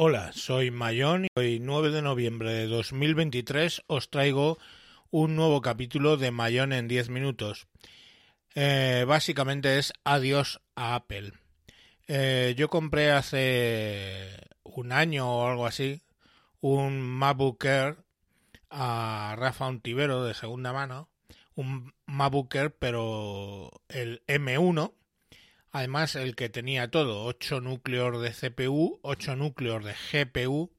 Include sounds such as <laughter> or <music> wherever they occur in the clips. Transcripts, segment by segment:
Hola, soy Mayón y hoy 9 de noviembre de 2023 os traigo un nuevo capítulo de Mayón en 10 minutos. Eh, básicamente es adiós a Apple. Eh, yo compré hace un año o algo así un MacBook Air a Rafa Untivero de segunda mano, un MacBook Air pero el M1 Además, el que tenía todo, 8 núcleos de CPU, 8 núcleos de GPU,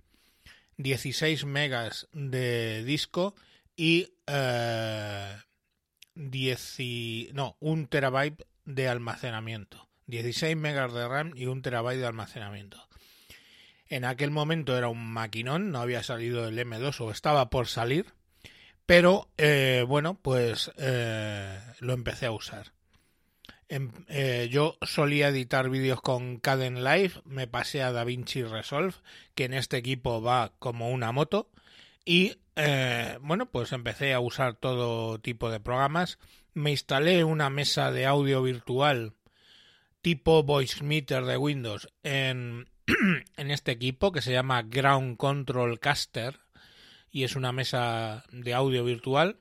16 megas de disco y eh, 10 no, 1 terabyte de almacenamiento. 16 megas de RAM y 1 terabyte de almacenamiento. En aquel momento era un maquinón, no había salido el M2 o estaba por salir, pero eh, bueno, pues eh, lo empecé a usar. Em, eh, yo solía editar vídeos con Caden Live, me pasé a DaVinci Resolve, que en este equipo va como una moto, y eh, bueno, pues empecé a usar todo tipo de programas. Me instalé una mesa de audio virtual tipo Voice Meter de Windows en, <clears throat> en este equipo que se llama Ground Control Caster y es una mesa de audio virtual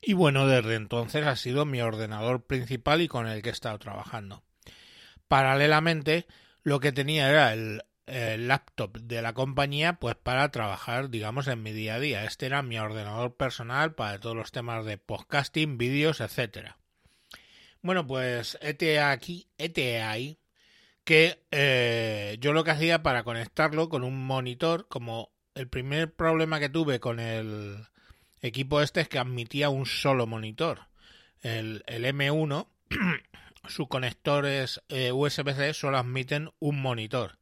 y bueno, desde entonces ha sido mi ordenador principal y con el que he estado trabajando. Paralelamente, lo que tenía era el, laptop de la compañía pues para trabajar digamos en mi día a día este era mi ordenador personal para todos los temas de podcasting vídeos etcétera bueno pues este aquí este ahí que eh, yo lo que hacía para conectarlo con un monitor como el primer problema que tuve con el equipo este es que admitía un solo monitor. El, M1, <clears throat> sus conectores eh, USB-C solo admiten un monitor.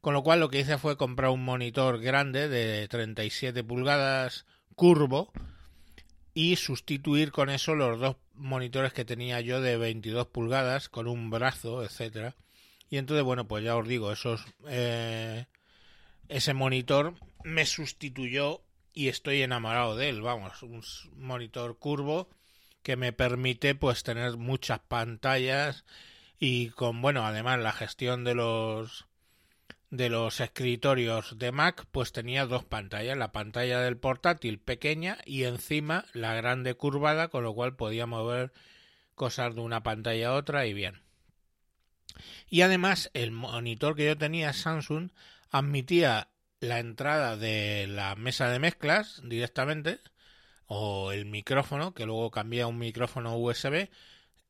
Con lo cual lo que hice fue comprar un monitor grande de 37 pulgadas curvo y sustituir con eso los dos monitores que tenía yo de 22 pulgadas con un brazo, etcétera. Y entonces, bueno, pues ya os digo, esos eh, ese monitor me sustituyó y estoy enamorado de él, vamos, un monitor curvo que me permite pues tener muchas pantallas y con bueno, además la gestión de los de los escritorios de Mac, pues tenía dos pantallas, la pantalla del portátil pequeña y encima la grande curvada, con lo cual podía mover cosas de una pantalla a otra y bien. Y además el monitor que yo tenía Samsung admitía la entrada de la mesa de mezclas directamente o el micrófono, que luego cambia un micrófono USB,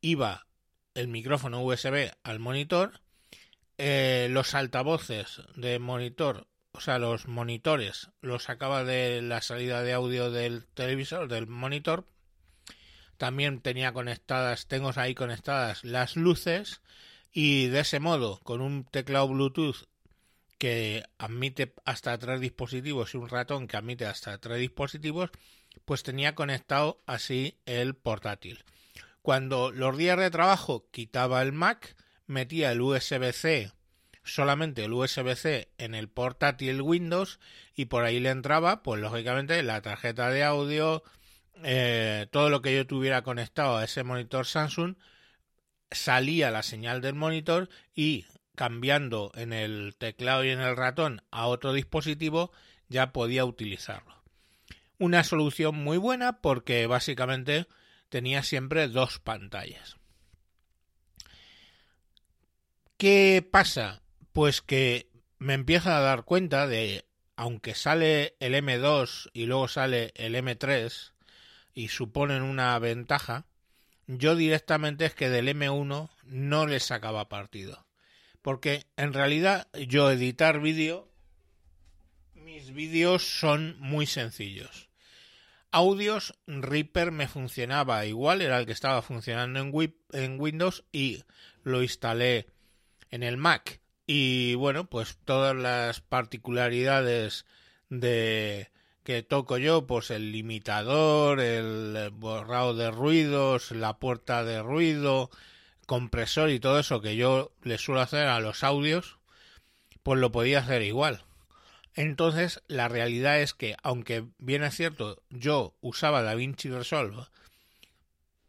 iba el micrófono USB al monitor, eh, los altavoces de monitor, o sea, los monitores, los sacaba de la salida de audio del televisor, del monitor. También tenía conectadas, tengo ahí conectadas las luces y de ese modo, con un teclado Bluetooth que admite hasta tres dispositivos y un ratón que admite hasta tres dispositivos, pues tenía conectado así el portátil. Cuando los días de trabajo quitaba el Mac, metía el USB-C, solamente el USB-C en el portátil Windows y por ahí le entraba, pues lógicamente la tarjeta de audio, eh, todo lo que yo tuviera conectado a ese monitor Samsung, salía la señal del monitor y cambiando en el teclado y en el ratón a otro dispositivo, ya podía utilizarlo. Una solución muy buena porque básicamente tenía siempre dos pantallas. ¿Qué pasa? Pues que me empiezo a dar cuenta de, aunque sale el M2 y luego sale el M3 y suponen una ventaja, yo directamente es que del M1 no le sacaba partido porque en realidad yo editar vídeo, mis vídeos son muy sencillos. Audios, Reaper me funcionaba igual, era el que estaba funcionando en, en Windows y lo instalé en el Mac. Y bueno, pues todas las particularidades de que toco yo, pues el limitador, el borrado de ruidos, la puerta de ruido, compresor y todo eso que yo le suelo hacer a los audios, pues lo podía hacer igual. Entonces, la realidad es que, aunque bien es cierto, yo usaba DaVinci Resolve,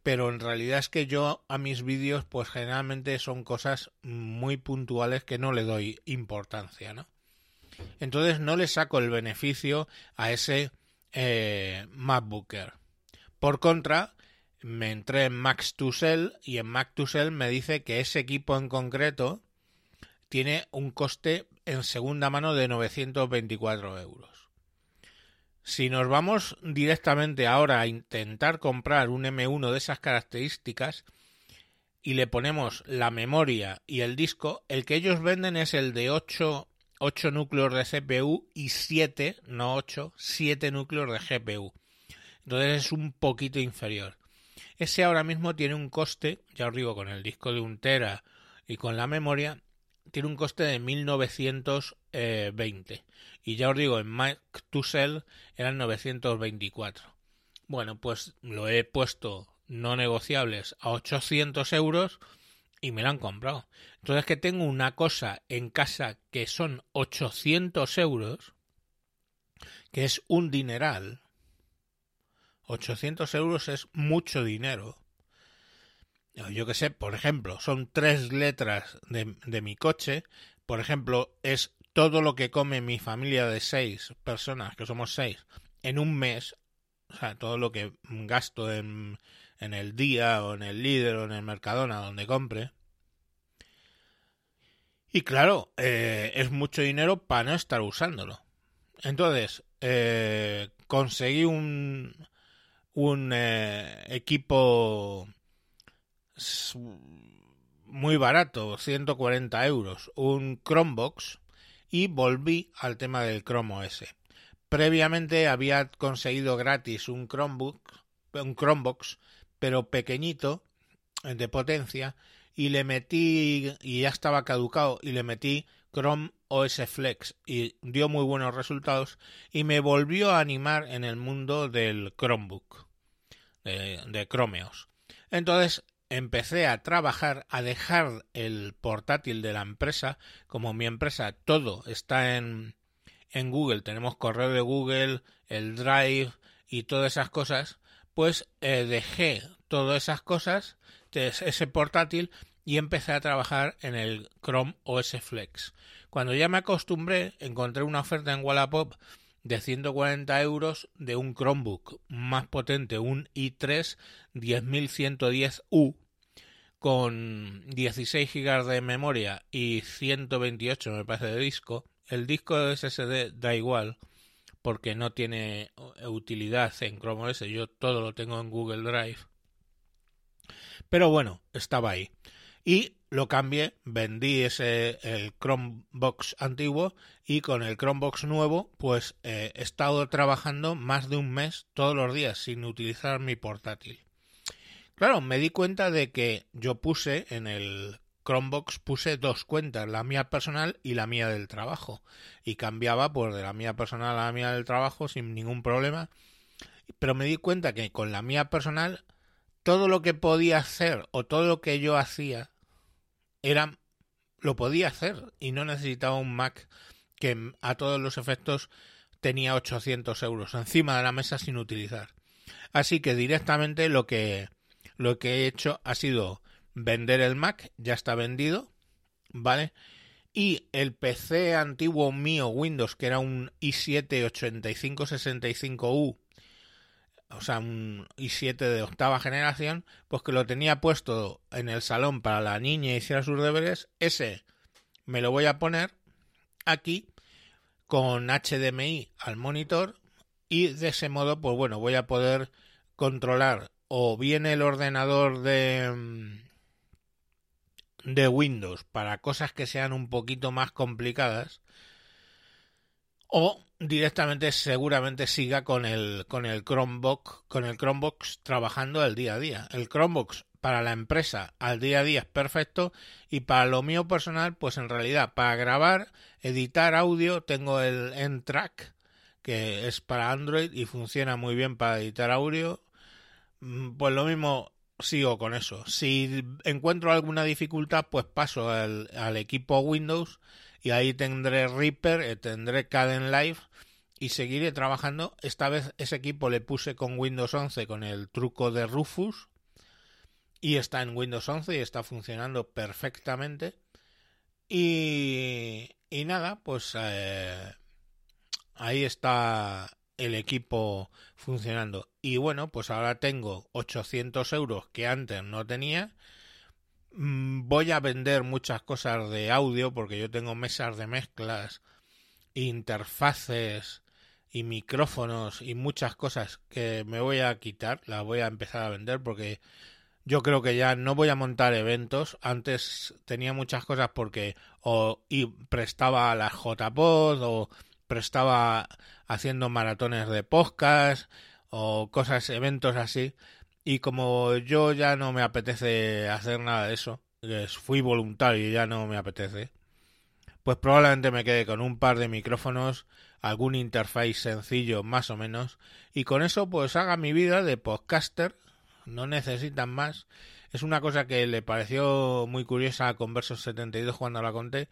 pero en realidad es que yo a mis vídeos, pues generalmente son cosas muy puntuales que no le doy importancia, ¿no? Entonces no le saco el beneficio a ese eh, MacBooker. Por contra, me entré en Max2Sell y en Max2Sell me dice que ese equipo en concreto tiene un coste en segunda mano de 924 euros. Si nos vamos directamente ahora a intentar comprar un M1 de esas características y le ponemos la memoria y el disco, el que ellos venden es el de 8, 8 núcleos de CPU y 7, no 8, 7 núcleos de GPU. Entonces es un poquito inferior. Ese ahora mismo tiene un coste, ya os digo, con el disco de un tera y con la memoria, tiene un coste de 1920. Y ya os digo, en Mac to Sell eran 924. Bueno, pues lo he puesto no negociables a 800 euros y me lo han comprado. Entonces que tengo una cosa en casa que son 800 euros, que es un dineral. 800 euros es mucho dinero. Yo que sé, por ejemplo, son tres letras de, de mi coche. Por ejemplo, es todo lo que come mi familia de seis personas, que somos seis, en un mes. O sea, todo lo que gasto en, en el día o en el líder o en el Mercadona donde compre. Y claro, eh, es mucho dinero para no estar usándolo. Entonces, eh, conseguí un, un eh, equipo muy barato, 140 euros, un Chromebox y volví al tema del Chrome OS. Previamente había conseguido gratis un Chromebook, un Chromebox, pero pequeñito, de potencia, y le metí, y ya estaba caducado, y le metí Chrome OS Flex y dio muy buenos resultados y me volvió a animar en el mundo del Chromebook, de, Chromeos. Entonces empecé a trabajar, a dejar el portátil de la empresa, como mi empresa todo está en, en Google, tenemos correo de Google, el Drive y todas esas cosas, pues eh, dejé todas esas cosas, ese portátil, y empecé a trabajar en el Chrome OS Flex. Cuando ya me acostumbré, encontré una oferta en Wallapop de 140 euros de un Chromebook más potente, un i3 10110U con 16 GB de memoria y 128 me parece de disco. El disco de SSD da igual porque no tiene utilidad en Chrome OS, yo todo lo tengo en Google Drive. Pero bueno, estaba ahí. Y lo cambié, vendí ese el Chromebox antiguo y con el Chromebox nuevo pues eh, he estado trabajando más de un mes todos los días sin utilizar mi portátil. Claro, me di cuenta de que yo puse en el Chromebox puse dos cuentas, la mía personal y la mía del trabajo. Y cambiaba pues de la mía personal a la mía del trabajo sin ningún problema. Pero me di cuenta que con la mía personal todo lo que podía hacer o todo lo que yo hacía era lo podía hacer y no necesitaba un Mac que a todos los efectos tenía 800 euros encima de la mesa sin utilizar. Así que directamente lo que lo que he hecho ha sido vender el Mac, ya está vendido, ¿vale? Y el PC antiguo mío Windows, que era un i7 8565U, o sea, un i7 de octava generación, pues que lo tenía puesto en el salón para la niña hiciera sus deberes, ese me lo voy a poner aquí con HDMI al monitor y de ese modo, pues bueno, voy a poder controlar o bien el ordenador de mm, de Windows para cosas que sean un poquito más complicadas o directamente seguramente siga con el con el Chromebook con el Chromebox trabajando el día a día. El Chromebox para la empresa al día a día es perfecto y para lo mío personal pues en realidad para grabar, editar audio tengo el N-Track que es para Android y funciona muy bien para editar audio. Mm, pues lo mismo sigo con eso. Si encuentro alguna dificultad, pues paso al, al equipo Windows y ahí tendré Reaper, eh, tendré Caden Live y seguiré trabajando. Esta vez ese equipo le puse con Windows 11 con el truco de Rufus y está en Windows 11 y está funcionando perfectamente. Y, y nada, pues eh, ahí está el equipo funcionando. Y bueno, pues ahora tengo 800 euros que antes no tenía. Mm, voy a vender muchas cosas de audio porque yo tengo mesas de mezclas, interfaces y micrófonos y muchas cosas que me voy a quitar, las voy a empezar a vender porque yo creo que ya no voy a montar eventos. Antes tenía muchas cosas porque o prestaba a la JPod o prestaba haciendo maratones de podcast o cosas, eventos así. Y como yo ya no me apetece hacer nada de eso, fui voluntario y ya no me apetece, pues probablemente me quede con un par de micrófonos, algún interface sencillo más o menos, y con eso pues haga mi vida de podcaster no necesitan más. Es una cosa que le pareció muy curiosa a Conversos 72 cuando la conté,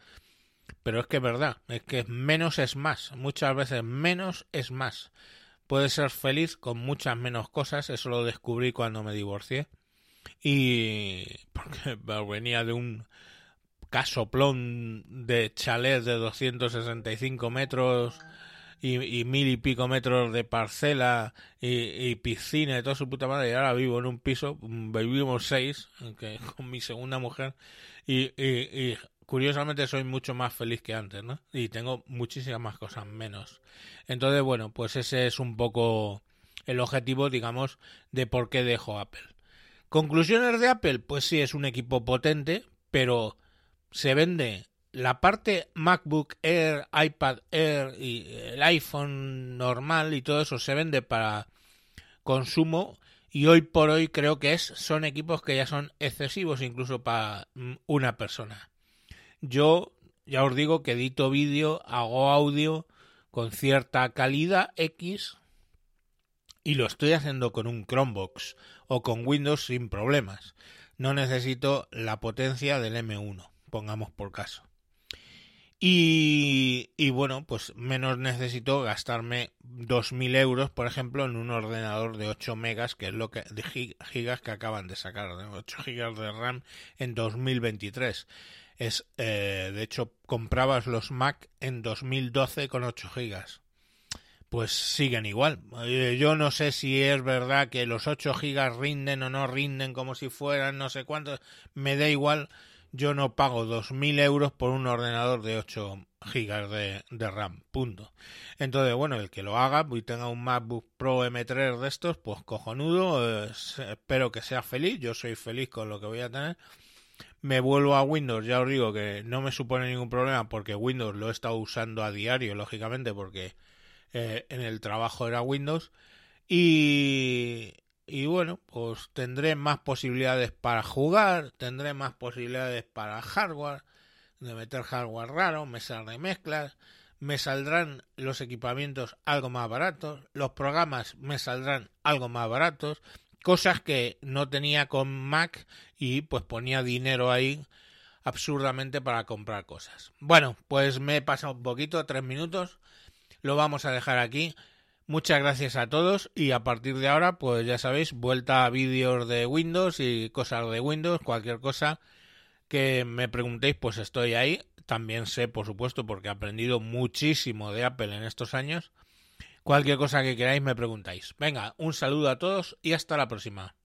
pero es que es verdad, es que menos es más, muchas veces menos es más. Puedes ser feliz con muchas menos cosas, eso lo descubrí cuando me divorcié. Y porque <laughs> venía de un casoplón de chalet de 265 metros y, mil y pico metros de parcela y, piscina y toda su puta madre y ahora vivo en un piso, vivimos seis <laughs> con mi segunda mujer y, y, curiosamente soy mucho más feliz que antes, ¿no? Y tengo muchísimas más cosas menos. Entonces, bueno, pues ese es un poco el objetivo, digamos, de por qué dejo Apple. Conclusiones de Apple, pues sí, es un equipo potente, pero se vende la parte MacBook Air, iPad Air y el iPhone normal y todo eso se vende para consumo y hoy por hoy creo que es son equipos que ya son excesivos incluso para una persona. Yo ya os digo que edito vídeo, hago audio con cierta calidad X y lo estoy haciendo con un Chromebox o con Windows sin problemas. No necesito la potencia del M1, pongamos por caso. Y, y, bueno, pues menos necesito gastarme 2.000 euros, por ejemplo, en un ordenador de 8 megas, que es lo que de gigas que acaban de sacar, 8 gigas de RAM en 2023. Es, eh, de hecho, comprabas los Mac en 2012 con 8 gigas. Pues siguen igual. Eh, yo no sé si es verdad que los 8 gigas rinden o no rinden como si fueran no sé cuántos. Me da igual yo no pago 2.000 euros por un ordenador de 8 gigas de, RAM, punto. Entonces, bueno, el que lo haga y tenga un MacBook Pro M3 de estos, pues cojonudo, espero que sea feliz, yo soy feliz con lo que voy a tener. Me vuelvo a Windows, ya os digo que no me supone ningún problema porque Windows lo he estado usando a diario, lógicamente, porque eh, en el trabajo era Windows. Y, y bueno, pues tendré más posibilidades para jugar, tendré más posibilidades para hardware, de meter hardware raro, mesas de mezclas, me saldrán los equipamientos algo más baratos, los programas me saldrán algo más baratos, cosas que no tenía con Mac y pues ponía dinero ahí absurdamente para comprar cosas. Bueno, pues me he pasado un poquito, tres minutos, lo vamos a dejar aquí. Muchas gracias a todos y a partir de ahora, pues ya sabéis, vuelta a vídeos de Windows y cosas de Windows, cualquier cosa que me preguntéis, pues estoy ahí. También sé, por supuesto, porque he aprendido muchísimo de Apple en estos años. Cualquier cosa que queráis me preguntáis. Venga, un saludo a todos y hasta la próxima.